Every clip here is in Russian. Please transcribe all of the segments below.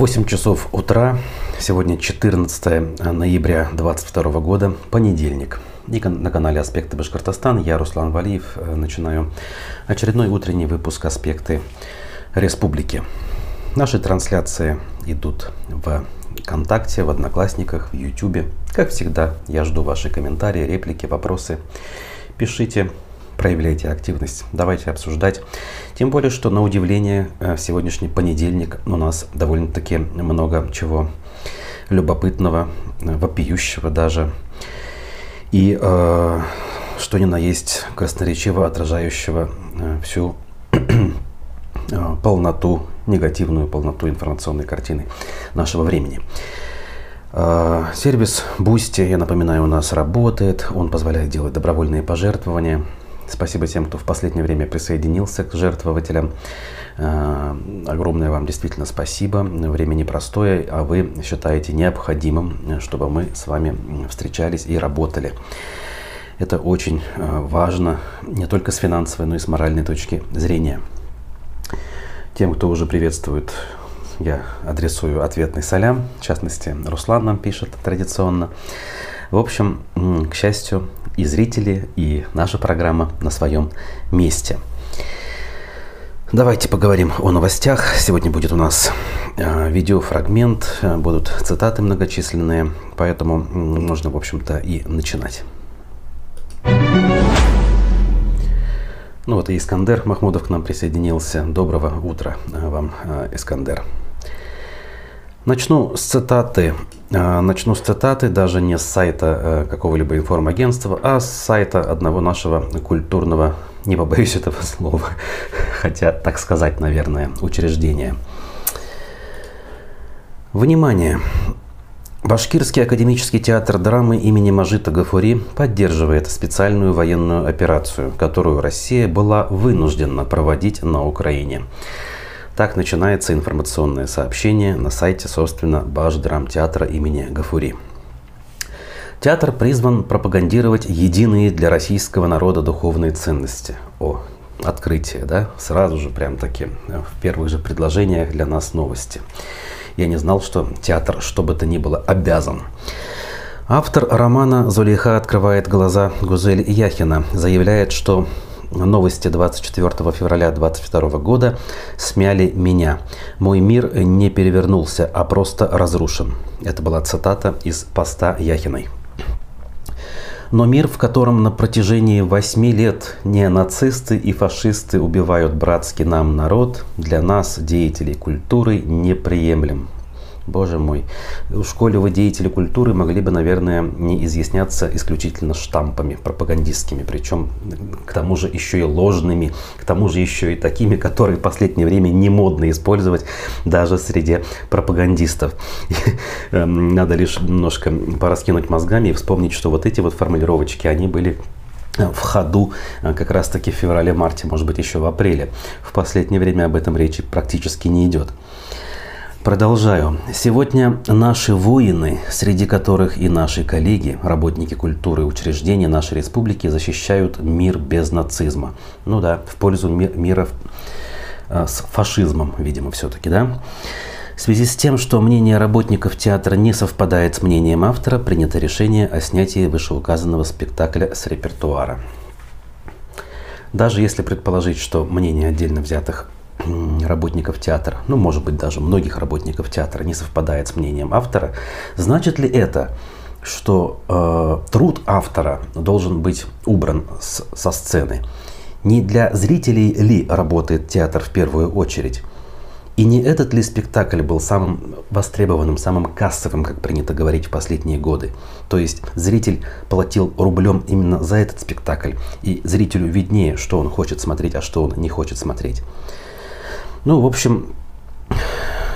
8 часов утра, сегодня 14 ноября 2022 года, понедельник. И на канале «Аспекты Башкортостан» я, Руслан Валиев, э, начинаю очередной утренний выпуск «Аспекты Республики». Наши трансляции идут в ВКонтакте, в Одноклассниках, в Ютубе. Как всегда, я жду ваши комментарии, реплики, вопросы. Пишите, проявляйте активность, давайте обсуждать. Тем более, что на удивление э, сегодняшний понедельник у нас довольно-таки много чего любопытного, э, вопиющего даже. И э, что ни на есть красноречиво отражающего э, всю полноту, негативную полноту информационной картины нашего времени. Сервис Boosty, я напоминаю, у нас работает. Он позволяет делать добровольные пожертвования – Спасибо тем, кто в последнее время присоединился к жертвователям. Э, огромное вам действительно спасибо. Время непростое, а вы считаете необходимым, чтобы мы с вами встречались и работали. Это очень э, важно не только с финансовой, но и с моральной точки зрения. Тем, кто уже приветствует, я адресую ответный салям. В частности, Руслан нам пишет традиционно. В общем, к счастью, и зрители, и наша программа на своем месте. Давайте поговорим о новостях. Сегодня будет у нас э, видеофрагмент, э, будут цитаты многочисленные, поэтому можно, в общем-то, и начинать. Ну вот и Искандер Махмудов к нам присоединился. Доброго утра э, вам, Искандер. Начну с цитаты. А, начну с цитаты даже не с сайта э, какого-либо информагентства, а с сайта одного нашего культурного, не побоюсь этого слова, хотя так сказать, наверное, учреждения. Внимание! Башкирский академический театр драмы имени Мажита Гафури поддерживает специальную военную операцию, которую Россия была вынуждена проводить на Украине. Так начинается информационное сообщение на сайте, собственно, Баш-драмтеатра имени Гафури. Театр призван пропагандировать единые для российского народа духовные ценности. О, открытие, да? Сразу же прям таки в первых же предложениях для нас новости. Я не знал, что театр, что бы то ни было, обязан. Автор романа «Зулейха открывает глаза» Гузель Яхина заявляет, что Новости 24 февраля 2022 года смяли меня. Мой мир не перевернулся, а просто разрушен. Это была цитата из поста Яхиной. Но мир, в котором на протяжении восьми лет не нацисты и фашисты убивают братский нам народ, для нас, деятелей культуры, неприемлем. Боже мой. В школе вы деятели культуры могли бы, наверное, не изъясняться исключительно штампами пропагандистскими, причем к тому же еще и ложными, к тому же еще и такими, которые в последнее время не модно использовать даже среди пропагандистов. Эм, надо лишь немножко пораскинуть мозгами и вспомнить, что вот эти вот формулировочки, они были в ходу э, как раз таки в феврале-марте, может быть еще в апреле. В последнее время об этом речи практически не идет. Продолжаю. Сегодня наши воины, среди которых и наши коллеги, работники культуры учреждения нашей республики, защищают мир без нацизма. Ну да, в пользу ми- мира э, с фашизмом, видимо, все-таки, да? В связи с тем, что мнение работников театра не совпадает с мнением автора, принято решение о снятии вышеуказанного спектакля с репертуара. Даже если предположить, что мнение отдельно взятых работников театра, ну, может быть, даже многих работников театра не совпадает с мнением автора, значит ли это, что э, труд автора должен быть убран с, со сцены? Не для зрителей ли работает театр в первую очередь? И не этот ли спектакль был самым востребованным, самым кассовым, как принято говорить в последние годы? То есть зритель платил рублем именно за этот спектакль, и зрителю виднее, что он хочет смотреть, а что он не хочет смотреть. Ну, в общем,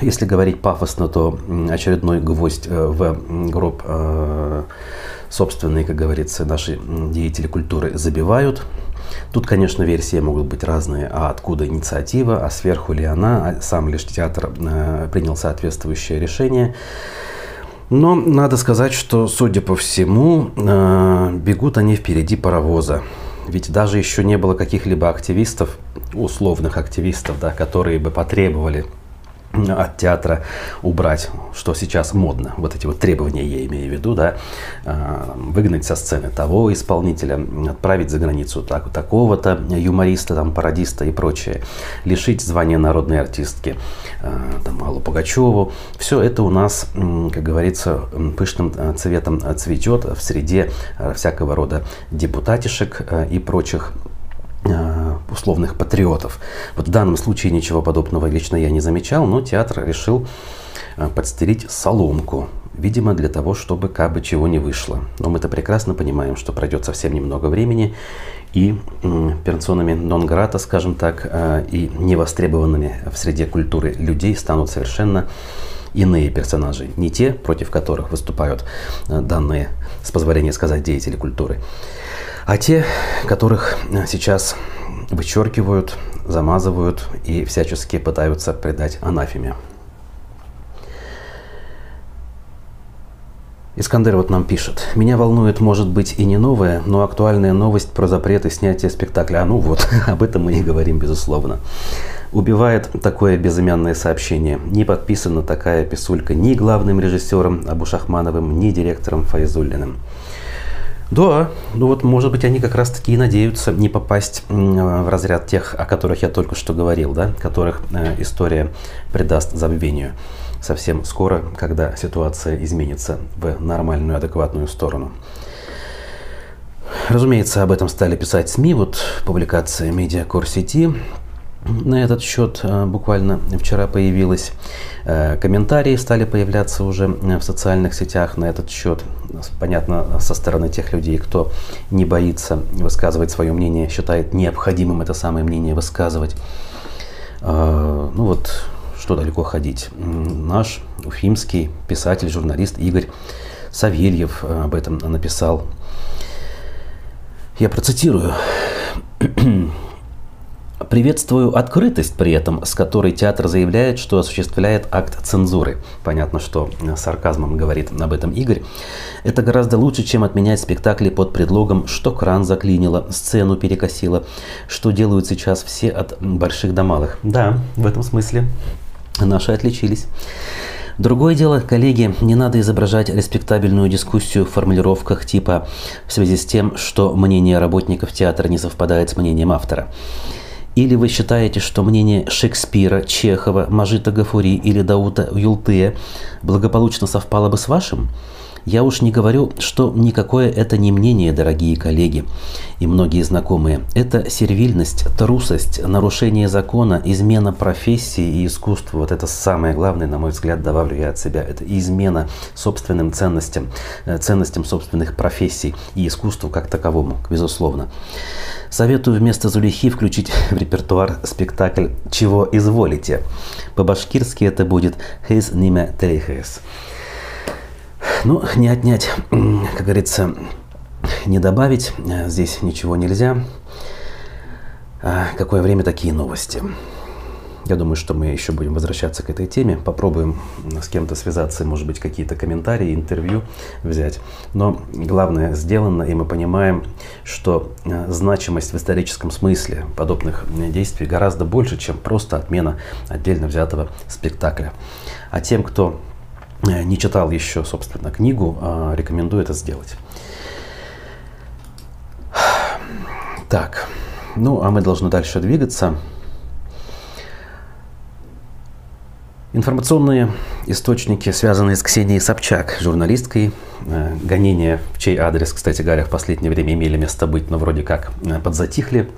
если говорить пафосно, то очередной гвоздь э, в гроб э, собственные, как говорится, наши деятели культуры забивают. Тут, конечно, версии могут быть разные. А откуда инициатива, а сверху ли она, а сам лишь театр э, принял соответствующее решение. Но надо сказать, что, судя по всему, бегут они впереди паровоза. Ведь даже еще не было каких-либо активистов, условных активистов, да, которые бы потребовали от театра убрать, что сейчас модно, вот эти вот требования я имею в виду, да, а, выгнать со сцены того исполнителя, отправить за границу так, такого-то юмориста, там, пародиста и прочее, лишить звания народной артистки, а, там, Аллу Пугачеву. Все это у нас, как говорится, пышным цветом цветет в среде всякого рода депутатишек и прочих Э, условных патриотов. Вот в данном случае ничего подобного лично я не замечал, но театр решил э, подстелить соломку. Видимо, для того, чтобы как бы чего не вышло. Но мы-то прекрасно понимаем, что пройдет совсем немного времени, и персонами нон-грата, скажем так, э, и невостребованными в среде культуры людей станут совершенно иные персонажи. Не те, против которых выступают данные, с позволения сказать, деятели культуры, а те, которых э, сейчас вычеркивают, замазывают и всячески пытаются придать анафеме. Искандер вот нам пишет. Меня волнует, может быть, и не новая, но актуальная новость про запрет и снятие спектакля. А ну вот, об этом мы и говорим, безусловно. Убивает такое безымянное сообщение. Не подписана такая писулька ни главным режиссером Абушахмановым, ни директором Файзуллиным. Да, ну вот, может быть, они как раз-таки и надеются не попасть в разряд тех, о которых я только что говорил, да, которых э, история придаст забвению совсем скоро, когда ситуация изменится в нормальную, адекватную сторону. Разумеется, об этом стали писать СМИ. Вот публикация Медиакор сети на этот счет э, буквально вчера появилась. Э, комментарии стали появляться уже э, в социальных сетях на этот счет. Понятно, со стороны тех людей, кто не боится высказывать свое мнение, считает необходимым это самое мнение высказывать. Ну вот, что далеко ходить. Наш уфимский писатель, журналист Игорь Савельев об этом написал. Я процитирую. Приветствую открытость при этом, с которой театр заявляет, что осуществляет акт цензуры. Понятно, что э, сарказмом говорит об этом Игорь. Это гораздо лучше, чем отменять спектакли под предлогом, что кран заклинило, сцену перекосило, что делают сейчас все от больших до малых. Да, в этом смысле наши отличились. Другое дело, коллеги, не надо изображать респектабельную дискуссию в формулировках типа в связи с тем, что мнение работников театра не совпадает с мнением автора. Или вы считаете, что мнение Шекспира, Чехова, Мажита Гафури или Даута Юлтыя благополучно совпало бы с вашим? Я уж не говорю, что никакое это не мнение, дорогие коллеги и многие знакомые. Это сервильность, трусость, нарушение закона, измена профессии и искусству. Вот это самое главное, на мой взгляд, добавлю я от себя. Это измена собственным ценностям, э, ценностям собственных профессий и искусству как таковому, безусловно. Советую вместо Зулихи включить в репертуар спектакль «Чего изволите». По-башкирски это будет «Хейс ниме трейхес». Ну, не отнять, как говорится, не добавить. Здесь ничего нельзя. А какое время такие новости? Я думаю, что мы еще будем возвращаться к этой теме. Попробуем с кем-то связаться, может быть, какие-то комментарии, интервью взять. Но главное сделано, и мы понимаем, что э, значимость в историческом смысле подобных действий гораздо больше, чем просто отмена отдельно взятого спектакля. А тем, кто э, не читал еще, собственно, книгу, э, рекомендую это сделать. Так, ну а мы должны дальше двигаться. Информационные источники, связанные с Ксенией Собчак, журналисткой. Э, гонения, в чей адрес, кстати говоря, в последнее время имели место быть, но вроде как э, подзатихли.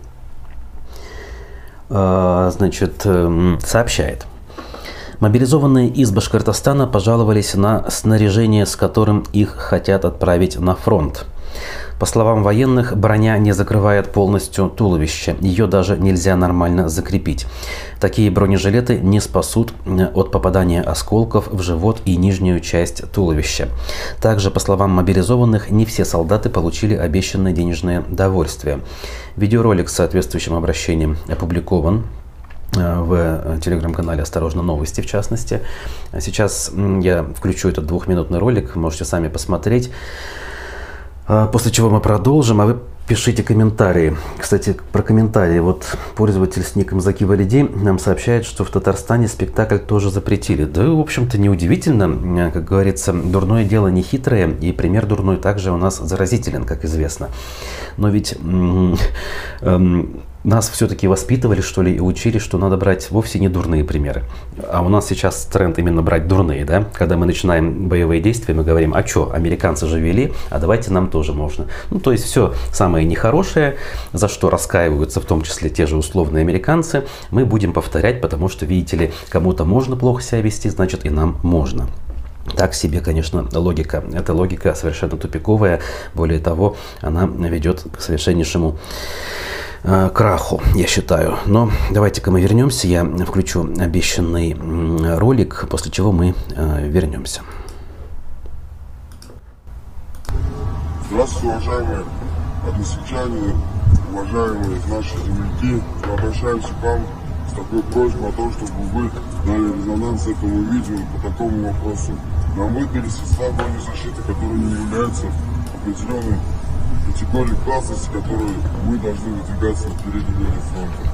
Э, значит, эм, сообщает. Мобилизованные из Башкортостана пожаловались на снаряжение, с которым их хотят отправить на фронт. По словам военных, броня не закрывает полностью туловище, ее даже нельзя нормально закрепить. Такие бронежилеты не спасут э, от попадания осколков в живот и нижнюю часть туловища. Также, по словам мобилизованных, не все солдаты получили обещанное денежное довольствие. Видеоролик с соответствующим обращением опубликован в э, телеграм-канале «Осторожно, новости» в частности. Сейчас я включу этот двухминутный ролик, можете сами посмотреть. А, после чего мы продолжим, а вы Пишите комментарии. Кстати, про комментарии. Вот пользователь с ником Заки Валиди нам сообщает, что в Татарстане спектакль тоже запретили. Да, в общем-то, неудивительно. Как говорится, дурное дело не хитрое, и пример дурной также у нас заразителен, как известно. Но ведь нас все-таки воспитывали, что ли, и учили, что надо брать вовсе не дурные примеры. А у нас сейчас тренд именно брать дурные, да? Когда мы начинаем боевые действия, мы говорим, а что, американцы же вели, а давайте нам тоже можно. Ну, то есть все самое нехорошее, за что раскаиваются в том числе те же условные американцы, мы будем повторять, потому что, видите ли, кому-то можно плохо себя вести, значит и нам можно. Так себе, конечно, логика. Эта логика совершенно тупиковая. Более того, она ведет к совершеннейшему Э, краху, я считаю. Но давайте-ка мы вернемся. Я включу обещанный ролик, после чего мы э, вернемся. Здравствуйте, уважаемые односельчане, уважаемые наши земляки. Мы обращаемся к вам с такой просьбой о том, чтобы вы дали резонанс этому видео по такому вопросу. Нам выдали средства защиты, которые не являются определенной категории классности, которые мы должны выдвигаться на передней линии фронта.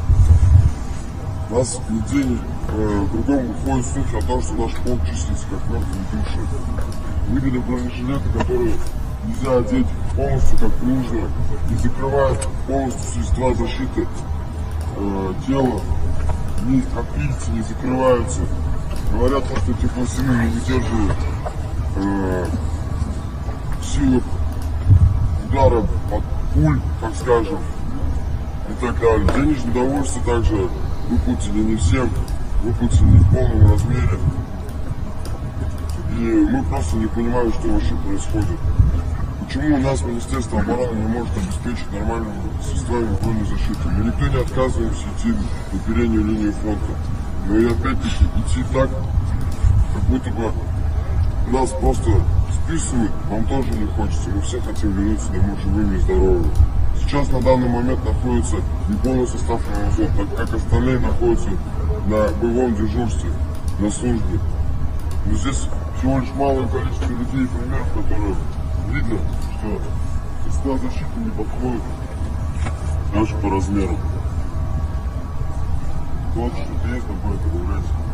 Нас нигде не, э, кругом ходят слухи о том, что наш полк числится как мертвые души. Выдали бронежилеты, которые нельзя одеть полностью как нужно, не закрывают полностью средства защиты э, тела, ни капильцы не закрываются. Говорят, что эти пластины не выдерживают э, силы удара от пуль, так скажем, и так далее. Денежное удовольствие также выплатили не всем, выплатили не в полном размере. И мы просто не понимаем, что вообще происходит. Почему у нас Министерство обороны не может обеспечить нормальными средствами военной защиты? Мы никто не отказываемся идти на переднюю линию фронта. Но и опять-таки идти так, как будто бы нас просто списывают, вам тоже не хочется. Мы все хотим вернуться домой живыми и здоровыми. Сейчас на данный момент находится не полный состав МВЗ, так как остальные находятся на боевом дежурстве, на службе. Но здесь всего лишь малое количество людей и примеров, которые видно, что средства защиты не подходят даже по размеру. Вот что есть, такое добавляйте. Да,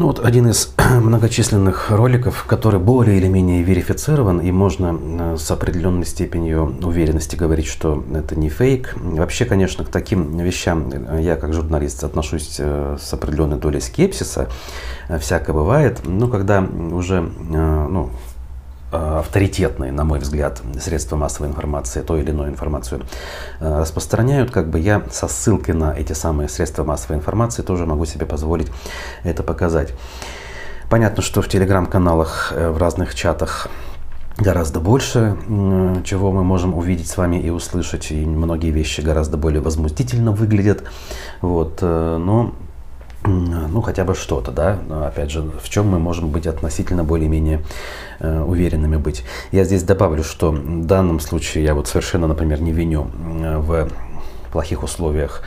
Ну вот один из многочисленных роликов, который более или менее верифицирован, и можно э, с определенной степенью уверенности говорить, что это не фейк. Вообще, конечно, к таким вещам э, я как журналист отношусь э, с определенной долей скепсиса. Всякое бывает. Но когда уже ну, авторитетные, на мой взгляд, средства массовой информации, то или иную информацию э, распространяют, как бы я со ссылкой на эти самые средства массовой информации тоже могу себе позволить это показать. Понятно, что в телеграм-каналах, э, в разных чатах гораздо больше, чего мы можем увидеть с вами и услышать, и многие вещи гораздо более возмутительно выглядят. Вот, но ну, хотя бы что-то, да, но, опять же, в чем мы можем быть относительно более-менее э, уверенными быть. Я здесь добавлю, что в данном случае я вот совершенно, например, не виню э, в плохих условиях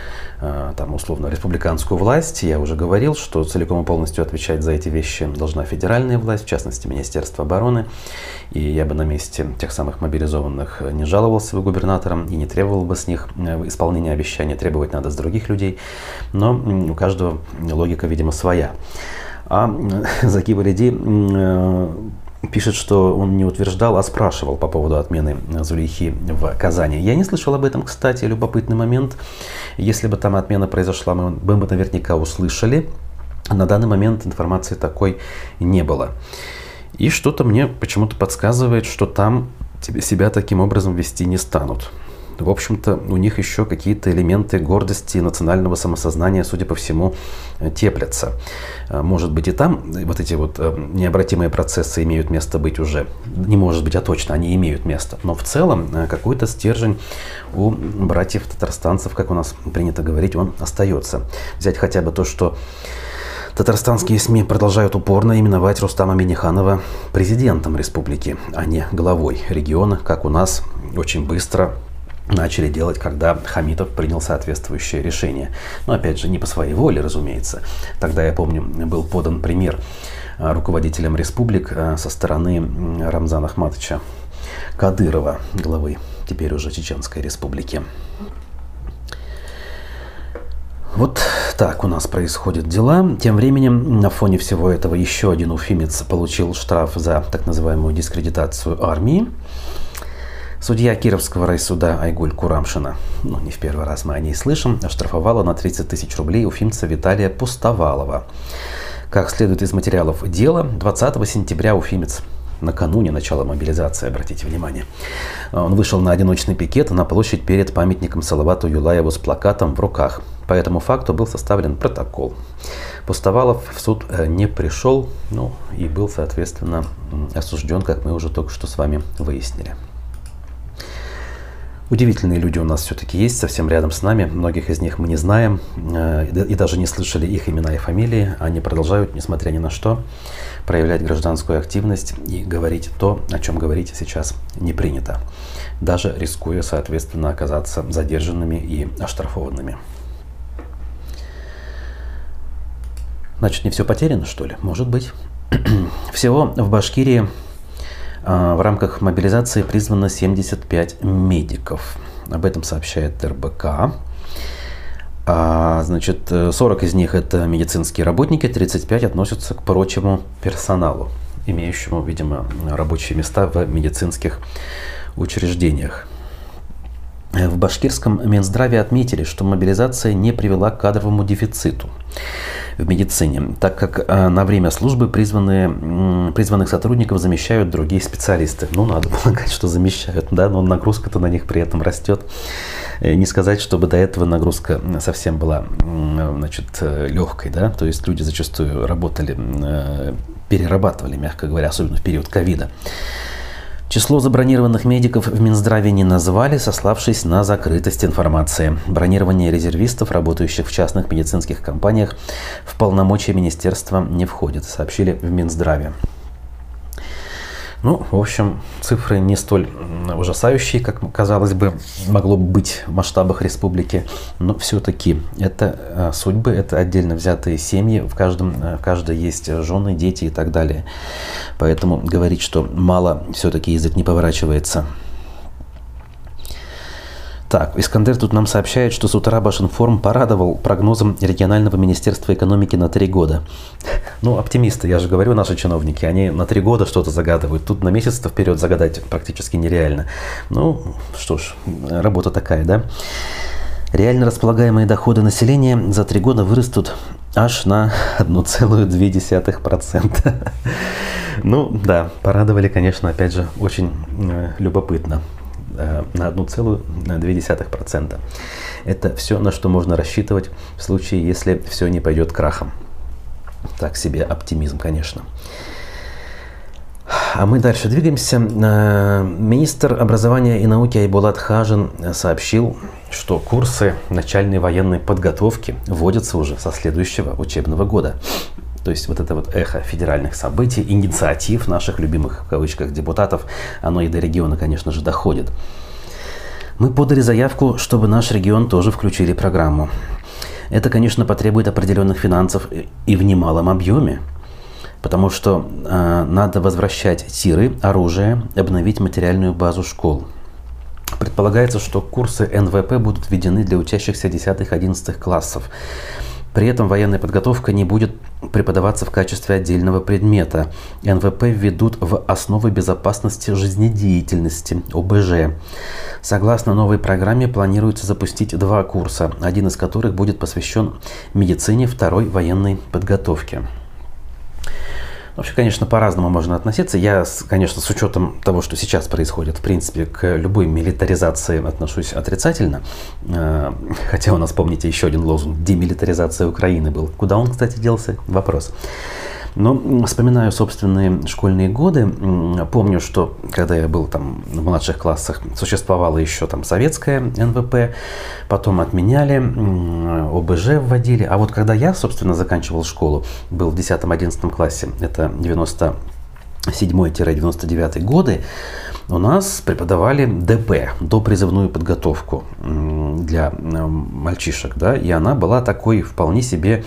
Э, там, условно, республиканскую власть. Я уже говорил, что целиком и полностью отвечать за эти вещи должна федеральная власть, в частности, Министерство обороны. И я бы на месте тех самых мобилизованных не жаловался бы губернаторам и не требовал бы с них э, исполнения обещаний. Требовать надо с других людей. Но у каждого логика, видимо, своя. А Заки Валиди пишет, что он не утверждал, а спрашивал по поводу отмены Зулейхи в Казани. Я не слышал об этом, кстати, любопытный момент. Если бы там отмена произошла, мы бы наверняка услышали. На данный момент информации такой не было. И что-то мне почему-то подсказывает, что там себя таким образом вести не станут в общем-то, у них еще какие-то элементы гордости и национального самосознания, судя по всему, э, теплятся. Э, может быть и там вот эти вот э, необратимые процессы имеют место быть уже. Не может быть, а точно, они имеют место. Но в целом какой-то стержень у братьев татарстанцев, как у нас принято говорить, он остается. Взять хотя бы то, что Татарстанские СМИ продолжают упорно именовать Рустама Миниханова президентом республики, а не главой региона, как у нас очень быстро начали делать, когда Хамитов принял соответствующее решение. Но опять же, не по своей воле, разумеется. Тогда, я помню, был подан пример а, руководителям республик а, со стороны Рамзана Ахматовича Кадырова, главы теперь уже Чеченской республики. Вот так у нас происходят дела. Тем временем, на фоне всего этого, еще один уфимец получил штраф за так называемую дискредитацию армии. Судья Кировского райсуда Айгуль Курамшина, ну не в первый раз мы о ней слышим, оштрафовала на 30 тысяч рублей уфимца Виталия Пустовалова. Как следует из материалов дела, 20 сентября уфимец накануне начала мобилизации, обратите внимание. Он вышел на одиночный пикет на площадь перед памятником Салавату Юлаеву с плакатом в руках. По этому факту был составлен протокол. Пустовалов в суд э, не пришел, ну и был, соответственно, осужден, как мы уже только что с вами выяснили. Удивительные люди у нас все-таки есть, совсем рядом с нами. Многих из них мы не знаем э, и даже не слышали их имена и фамилии. Они продолжают, несмотря ни на что, проявлять гражданскую активность и говорить то, о чем говорить сейчас не принято, даже рискуя, соответственно, оказаться задержанными и оштрафованными. Значит, не все потеряно, что ли? Может быть. Всего в Башкирии в рамках мобилизации призвано 75 медиков. Об этом сообщает РБК. А, значит, 40 из них это медицинские работники, 35 относятся к прочему персоналу, имеющему, видимо, рабочие места в медицинских учреждениях. В башкирском Минздраве отметили, что мобилизация не привела к кадровому дефициту в медицине, так как э, на время службы призванные, призванных сотрудников замещают другие специалисты. Ну, надо полагать, что замещают, да, но нагрузка-то на них при этом растет. Э, не сказать, чтобы до этого нагрузка совсем была значит, э, легкой, да, то есть люди зачастую работали, перерабатывали, мягко говоря, особенно в период ковида. Число забронированных медиков в Минздраве не назвали, сославшись на закрытость информации. Бронирование резервистов, работающих в частных медицинских компаниях, в полномочия министерства не входит, сообщили в Минздраве. Ну, в общем, цифры не столь ужасающие, как казалось бы, могло бы быть в масштабах республики, но все-таки это э, судьбы, это отдельно взятые семьи, в каждом, э, в каждой есть жены, дети и так далее. Поэтому говорить, что мало, все-таки язык не поворачивается. Так, Искандер тут нам сообщает, что с утра Башинформ порадовал прогнозом регионального министерства экономики на три года. Ну, оптимисты, я же говорю, наши чиновники, они на три года что-то загадывают. Тут на месяц вперед загадать практически нереально. Ну, что ж, работа такая, да? Реально располагаемые доходы населения за три года вырастут аж на 1,2%. Ну да, порадовали, конечно, опять же, очень э, любопытно. Э, на 1,2%. Это все, на что можно рассчитывать в случае, если все не пойдет крахом. Так себе оптимизм, конечно. А мы дальше двигаемся. Э, министр образования и науки Айбулат Хажин сообщил, что курсы начальной военной подготовки вводятся уже со следующего учебного года. То есть вот это вот эхо федеральных событий, инициатив наших любимых в кавычках депутатов, оно и до региона, конечно же, доходит. Мы подали заявку, чтобы наш регион тоже включили программу. Это, конечно, потребует определенных финансов и в немалом объеме, потому что э, надо возвращать тиры, оружие, обновить материальную базу школ. Предполагается, что курсы НВП будут введены для учащихся 10-11 классов. При этом военная подготовка не будет преподаваться в качестве отдельного предмета. НВП введут в основы безопасности жизнедеятельности, ОБЖ. Согласно новой программе планируется запустить два курса, один из которых будет посвящен медицине, второй – военной подготовке. Вообще, конечно, по-разному можно относиться. Я, конечно, с учетом того, что сейчас происходит, в принципе, к любой милитаризации отношусь отрицательно. Э, хотя у нас, помните, еще один лозунг – демилитаризация Украины был. Куда он, кстати, делся? Вопрос. Но вспоминаю собственные школьные годы, помню, что когда я был там в младших классах, существовало еще там советское НВП, потом отменяли, ОБЖ вводили. А вот когда я, собственно, заканчивал школу, был в 10-11 классе, это 97-99 годы, у нас преподавали ДП, допризывную подготовку для мальчишек, да, и она была такой вполне себе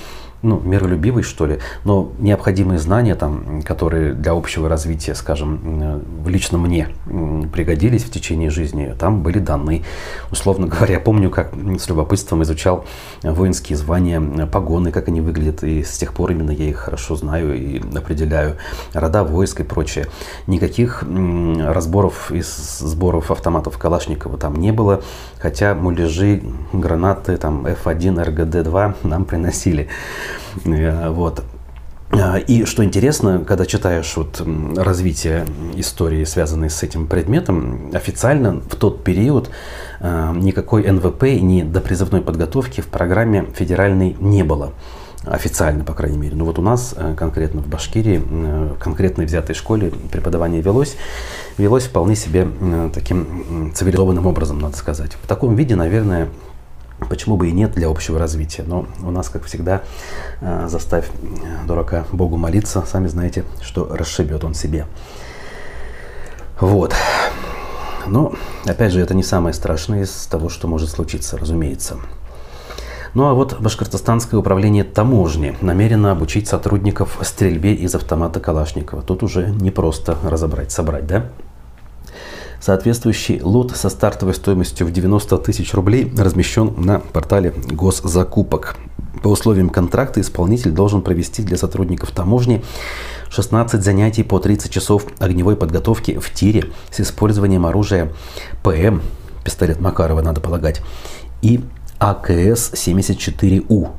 ну, миролюбивый, что ли, но необходимые знания, там, которые для общего развития, скажем, лично мне пригодились в течение жизни, там были даны. Условно говоря, помню, как с любопытством изучал воинские звания, погоны, как они выглядят, и с тех пор именно я их хорошо знаю и определяю. Рода войск и прочее. Никаких разборов из сборов автоматов Калашникова там не было, хотя муляжи, гранаты, там F1, РГД-2 нам приносили. Э, вот. Э, и что интересно, когда читаешь вот развитие истории, связанной с этим предметом, официально в тот период э, никакой НВП, ни допризывной подготовки в программе федеральной не было. Официально, по крайней мере. Но вот у нас конкретно в Башкирии, в конкретной взятой школе преподавание велось. Велось вполне себе таким цивилизованным образом, надо сказать. В таком виде, наверное, Почему бы и нет для общего развития? Но у нас, как всегда, э, заставь дурака Богу молиться. Сами знаете, что расшибет он себе. Вот. Но, опять же, это не самое страшное из того, что может случиться, разумеется. Ну а вот Башкортостанское управление таможни намерено обучить сотрудников стрельбе из автомата Калашникова. Тут уже не просто разобрать, собрать, да? Соответствующий лот со стартовой стоимостью в 90 тысяч рублей размещен на портале госзакупок. По условиям контракта исполнитель должен провести для сотрудников таможни 16 занятий по 30 часов огневой подготовки в тире с использованием оружия ПМ, пистолет Макарова, надо полагать, и АКС-74У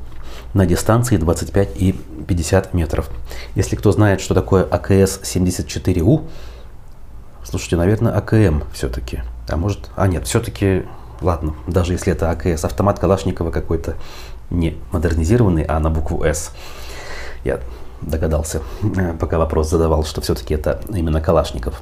на дистанции 25 и 50 метров. Если кто знает, что такое АКС-74У, Слушайте, наверное, АКМ все-таки. А может, а нет, все-таки, ладно, даже если это АКС, автомат Калашникова какой-то не модернизированный, а на букву С. Я догадался, э, пока вопрос задавал, что все-таки это именно Калашников.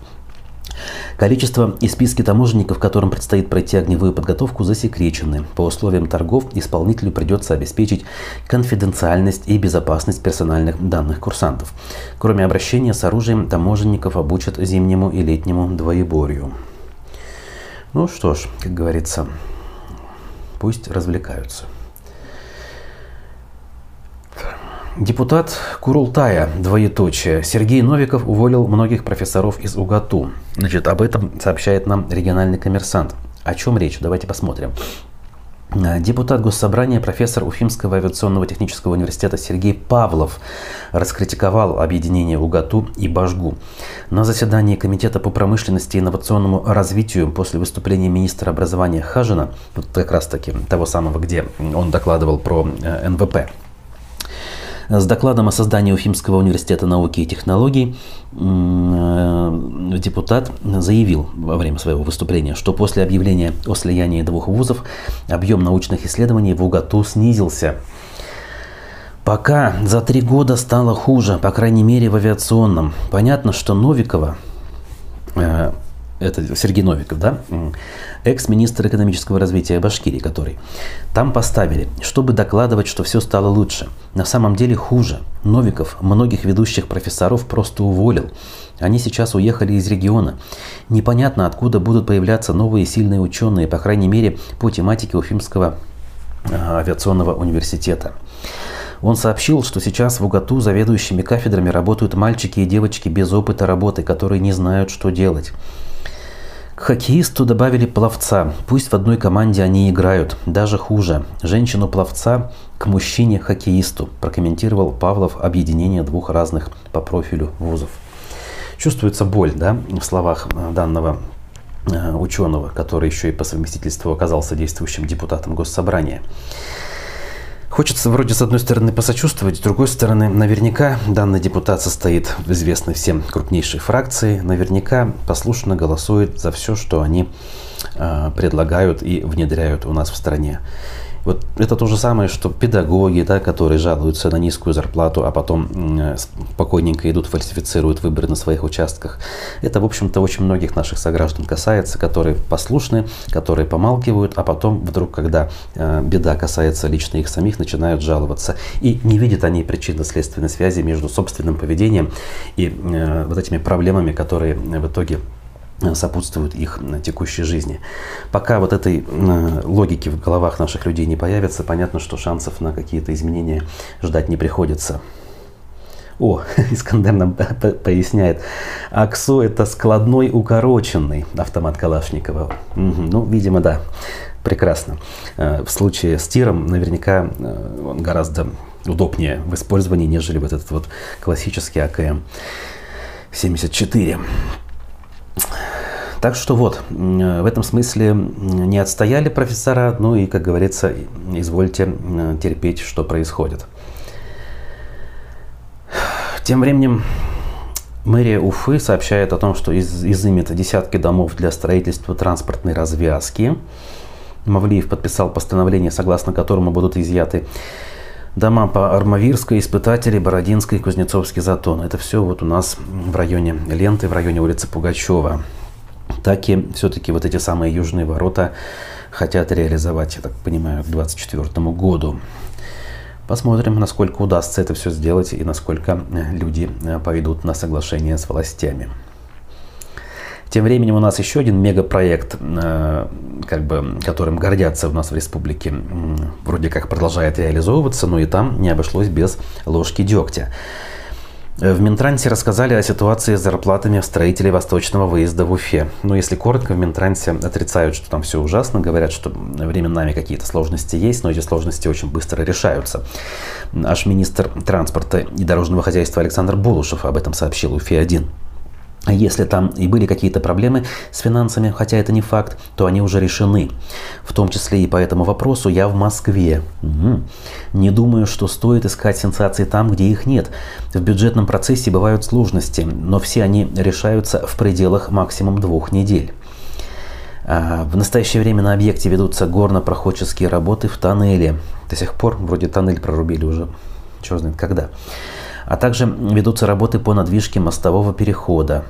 Количество и списки таможенников, которым предстоит пройти огневую подготовку, засекречены. По условиям торгов исполнителю придется обеспечить конфиденциальность и безопасность персональных данных курсантов. Кроме обращения с оружием, таможенников обучат зимнему и летнему двоеборью. Ну что ж, как говорится, пусть развлекаются. Депутат Курултая, двоеточие, Сергей Новиков уволил многих профессоров из УГАТУ. Значит, об этом сообщает нам региональный коммерсант. О чем речь? Давайте посмотрим. Депутат Госсобрания, профессор Уфимского авиационного технического университета Сергей Павлов раскритиковал объединение УГАТУ и Башгу. На заседании Комитета по промышленности и инновационному развитию после выступления министра образования Хажина, вот как раз таки того самого, где он докладывал про э, НВП, с докладом о создании Уфимского университета науки и технологий э, депутат заявил во время своего выступления, что после объявления о слиянии двух вузов объем научных исследований в УГАТУ снизился. Пока за три года стало хуже, по крайней мере в авиационном. Понятно, что Новикова э, это Сергей Новиков, да, экс-министр экономического развития Башкирии, который там поставили, чтобы докладывать, что все стало лучше. На самом деле хуже. Новиков многих ведущих профессоров просто уволил. Они сейчас уехали из региона. Непонятно, откуда будут появляться новые сильные ученые, по крайней мере, по тематике Уфимского а, авиационного университета. Он сообщил, что сейчас в УГАТУ заведующими кафедрами работают мальчики и девочки без опыта работы, которые не знают, что делать. К хоккеисту добавили пловца. Пусть в одной команде они играют. Даже хуже. Женщину-пловца к мужчине-хоккеисту. Прокомментировал Павлов объединение двух разных по профилю вузов. Чувствуется боль да, в словах э, данного э, ученого, который еще и по совместительству оказался действующим депутатом Госсобрания. Хочется вроде с одной стороны посочувствовать, с другой стороны, наверняка данный депутат состоит в известной всем крупнейшей фракции, наверняка послушно голосует за все, что они э, предлагают и внедряют у нас в стране. Вот это то же самое, что педагоги, да, которые жалуются на низкую зарплату, а потом спокойненько идут, фальсифицируют выборы на своих участках. Это, в общем-то, очень многих наших сограждан касается, которые послушны, которые помалкивают, а потом вдруг, когда э, беда касается лично их самих, начинают жаловаться. И не видят они причинно-следственной связи между собственным поведением и э, вот этими проблемами, которые в итоге Э, сопутствуют их текущей жизни. Пока вот этой э, логики в головах наших людей не появится, понятно, что шансов на какие-то изменения ждать не приходится. О, Искандер нам поясняет. АКСУ – это складной укороченный автомат Калашникова. Угу, ну, видимо, да. Прекрасно. Э, в случае с тиром наверняка он гораздо удобнее в использовании, нежели вот этот вот классический АКМ-74. Так что вот, в этом смысле не отстояли профессора, ну и, как говорится, извольте терпеть, что происходит. Тем временем мэрия Уфы сообщает о том, что из, изымет десятки домов для строительства транспортной развязки. Мавлиев подписал постановление, согласно которому будут изъяты дома по Армавирской, Испытателей, Бородинской, Кузнецовский затон. Это все вот у нас в районе Ленты, в районе улицы Пугачева так и все-таки вот эти самые южные ворота хотят реализовать, я так понимаю, к 2024 году. Посмотрим, насколько удастся это все сделать и насколько э, люди э, пойдут на соглашение с властями. Тем временем у нас еще один мегапроект, э, как бы, которым гордятся у нас в республике, вроде как продолжает реализовываться, но и там не обошлось без ложки дегтя. Э, в Минтрансе рассказали о ситуации с зарплатами строителей восточного выезда в Уфе. Ну, если коротко, в Минтрансе отрицают, что там все ужасно, говорят, что временами какие-то сложности есть, но эти сложности очень быстро решаются. Аж министр транспорта и дорожного хозяйства Александр Булушев об этом сообщил Уфе-1. Если там и были какие-то проблемы с финансами, хотя это не факт, то они уже решены. В том числе и по этому вопросу я в Москве. Угу. Не думаю, что стоит искать сенсации там, где их нет. В бюджетном процессе бывают сложности, но все они решаются в пределах максимум двух недель. А, в настоящее время на объекте ведутся горно-проходческие работы в тоннеле. До сих пор вроде тоннель прорубили уже, черт знает когда а также ведутся работы по надвижке мостового перехода.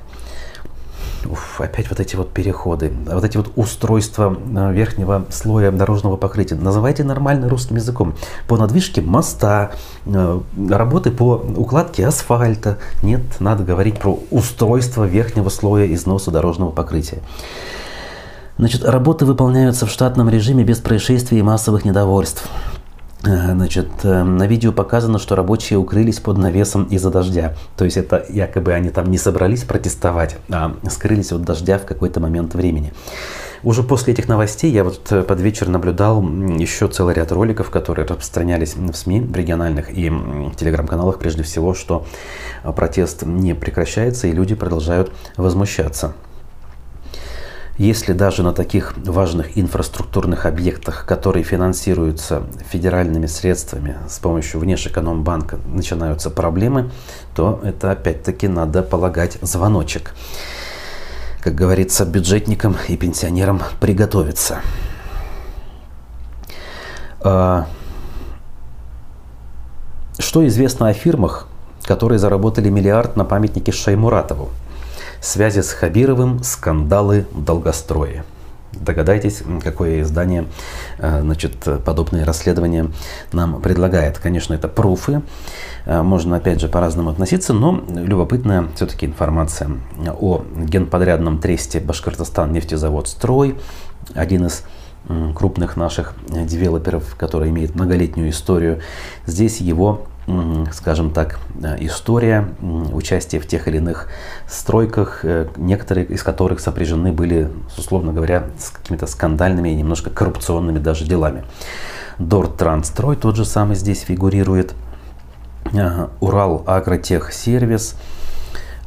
Уф, опять вот эти вот переходы, вот эти вот устройства э, верхнего слоя дорожного покрытия. Называйте нормально русским языком. По надвижке моста, э, работы по укладке асфальта. Нет, надо говорить про устройство верхнего слоя износа дорожного покрытия. Значит, работы выполняются в штатном режиме без происшествий и массовых недовольств. Э, значит, э, на видео показано, что рабочие укрылись под навесом из-за дождя. То есть это якобы они там не собрались протестовать, а скрылись от дождя в какой-то момент времени. Уже после этих новостей я вот э, под вечер наблюдал еще целый ряд роликов, которые распространялись в СМИ, в региональных и телеграм-каналах прежде всего, что протест не прекращается и люди продолжают возмущаться. Если даже на таких важных инфраструктурных объектах, которые финансируются федеральными средствами с помощью Внешэкономбанка, начинаются проблемы, то это опять-таки надо полагать звоночек. Как говорится, бюджетникам и пенсионерам приготовиться. А, что известно о фирмах, которые заработали миллиард на памятнике Шаймуратову? Связи с Хабировым, скандалы в долгострое. Догадайтесь, какое издание э, значит, подобные расследования нам предлагает. Конечно, это пруфы. Э, можно, опять же, по-разному относиться, но любопытная все-таки информация о генподрядном тресте Башкортостан нефтезавод «Строй». Один из крупных наших девелоперов, который имеет многолетнюю историю. Здесь его скажем так, э, история участия в тех или иных стройках, э, некоторые из которых сопряжены были, условно говоря, с какими-то скандальными и немножко коррупционными даже делами. Дорт Трансстрой тот же самый здесь фигурирует. Э, Урал Агротех Сервис,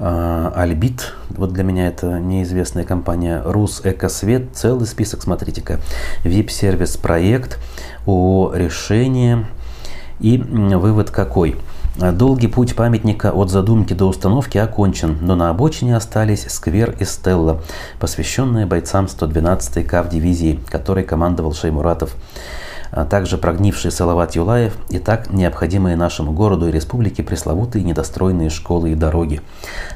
Альбит, вот для меня это неизвестная компания, Рус Экосвет, целый список, смотрите-ка, VIP-сервис проект, ООО «Решение», и вывод какой? Долгий путь памятника от задумки до установки окончен, но на обочине остались сквер и стелла, посвященные бойцам 112-й КАВ дивизии, которой командовал Шеймуратов. а также прогнивший Салават Юлаев и так необходимые нашему городу и республике пресловутые недостроенные школы и дороги.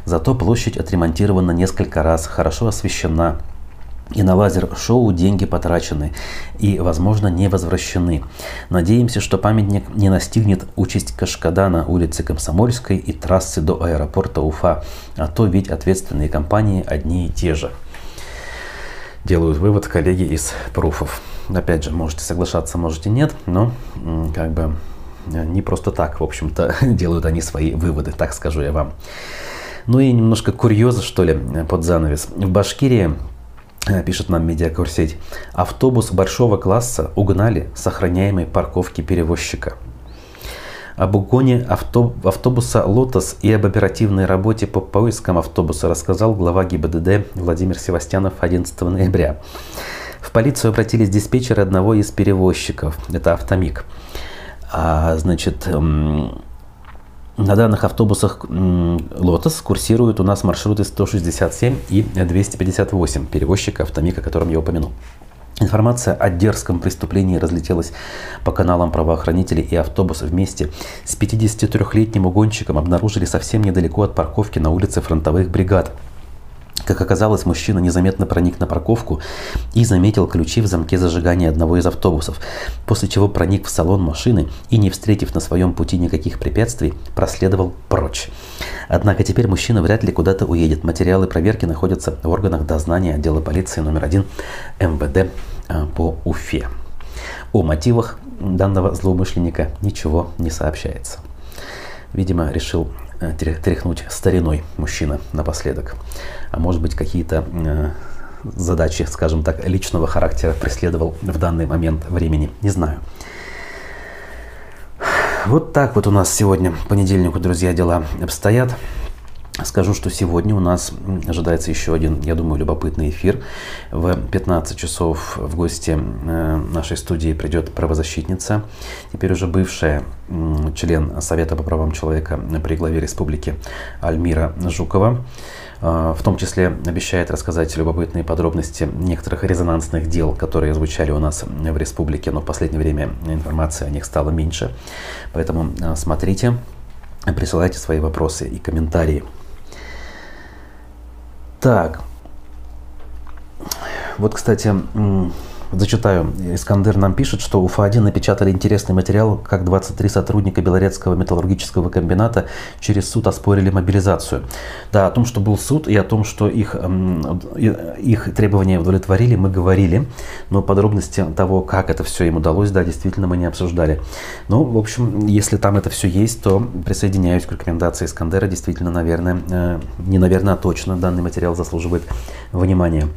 Зато площадь отремонтирована несколько раз, хорошо освещена, и на лазер-шоу деньги потрачены и, возможно, не возвращены. Надеемся, что памятник не настигнет участь Кашкада на улице Комсомольской и трассы до аэропорта Уфа, а то ведь ответственные компании одни и те же. Делают вывод коллеги из пруфов. Опять же, можете соглашаться, можете нет, но как бы не просто так, в общем-то, делают они свои выводы, так скажу я вам. Ну и немножко курьеза, что ли, под занавес. В Башкирии Э, пишет нам медиакурсеть, автобус большого класса угнали с парковки перевозчика. Об угоне автобуса «Лотос» и об оперативной работе по поискам автобуса рассказал глава ГИБДД Владимир Севастьянов 11 ноября. В полицию обратились диспетчеры одного из перевозчиков, это «Автомик». А, значит, на данных автобусах «Лотос» курсируют у нас маршруты 167 и 258 перевозчика «Автомика», о котором я упомянул. Информация о дерзком преступлении разлетелась по каналам правоохранителей, и автобус вместе с 53-летним угонщиком обнаружили совсем недалеко от парковки на улице фронтовых бригад – как оказалось, мужчина незаметно проник на парковку и заметил ключи в замке зажигания одного из автобусов, после чего проник в салон машины и, не встретив на своем пути никаких препятствий, проследовал прочь. Однако теперь мужчина вряд ли куда-то уедет. Материалы проверки находятся в органах дознания отдела полиции номер один МВД а, по Уфе. О мотивах данного злоумышленника ничего не сообщается. Видимо, решил Э, тряхнуть стариной мужчина напоследок. А может быть какие-то э, задачи, скажем так, личного характера преследовал в данный момент времени. Не знаю. Вот так вот у нас сегодня, понедельнику, друзья, дела обстоят. Скажу, что сегодня у нас ожидается еще один, я думаю, любопытный эфир. В 15 часов в гости э, нашей студии придет правозащитница, теперь уже бывшая член Совета по правам человека при главе республики Альмира Жукова. Э, в том числе обещает рассказать любопытные подробности некоторых резонансных дел, которые звучали у нас в республике, но в последнее время информации о них стало меньше. Поэтому э, смотрите, присылайте свои вопросы и комментарии. Так. Вот, кстати, Зачитаю. Искандер нам пишет, что УФА-1 напечатали интересный материал, как 23 сотрудника Белорецкого металлургического комбината через суд оспорили мобилизацию. Да, о том, что был суд и о том, что их, их требования удовлетворили, мы говорили. Но подробности того, как это все им удалось, да, действительно мы не обсуждали. Ну, в общем, если там это все есть, то присоединяюсь к рекомендации Искандера. Действительно, наверное, э, не наверное, а точно данный материал заслуживает внимания.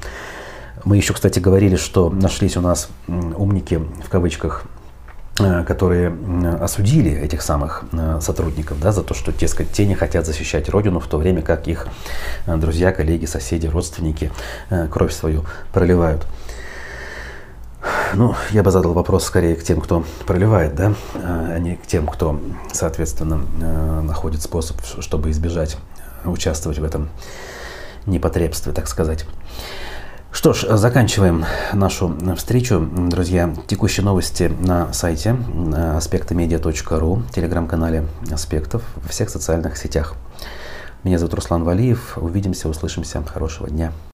Мы еще, кстати, говорили, что нашлись у нас умники, в кавычках, э, которые осудили этих самых э, сотрудников да, за то, что те, сказать, те не хотят защищать Родину, в то время как их э, друзья, коллеги, соседи, родственники кровь свою проливают. Ну, я бы задал вопрос скорее к тем, кто проливает, да, а не к тем, кто, соответственно, находит способ, чтобы избежать участвовать в этом непотребстве, так сказать. Что ж, заканчиваем нашу встречу, друзья. Текущие новости на сайте аспектомедиа.ру, телеграм-канале Аспектов, во всех социальных сетях. Меня зовут Руслан Валиев. Увидимся, услышимся. Хорошего дня.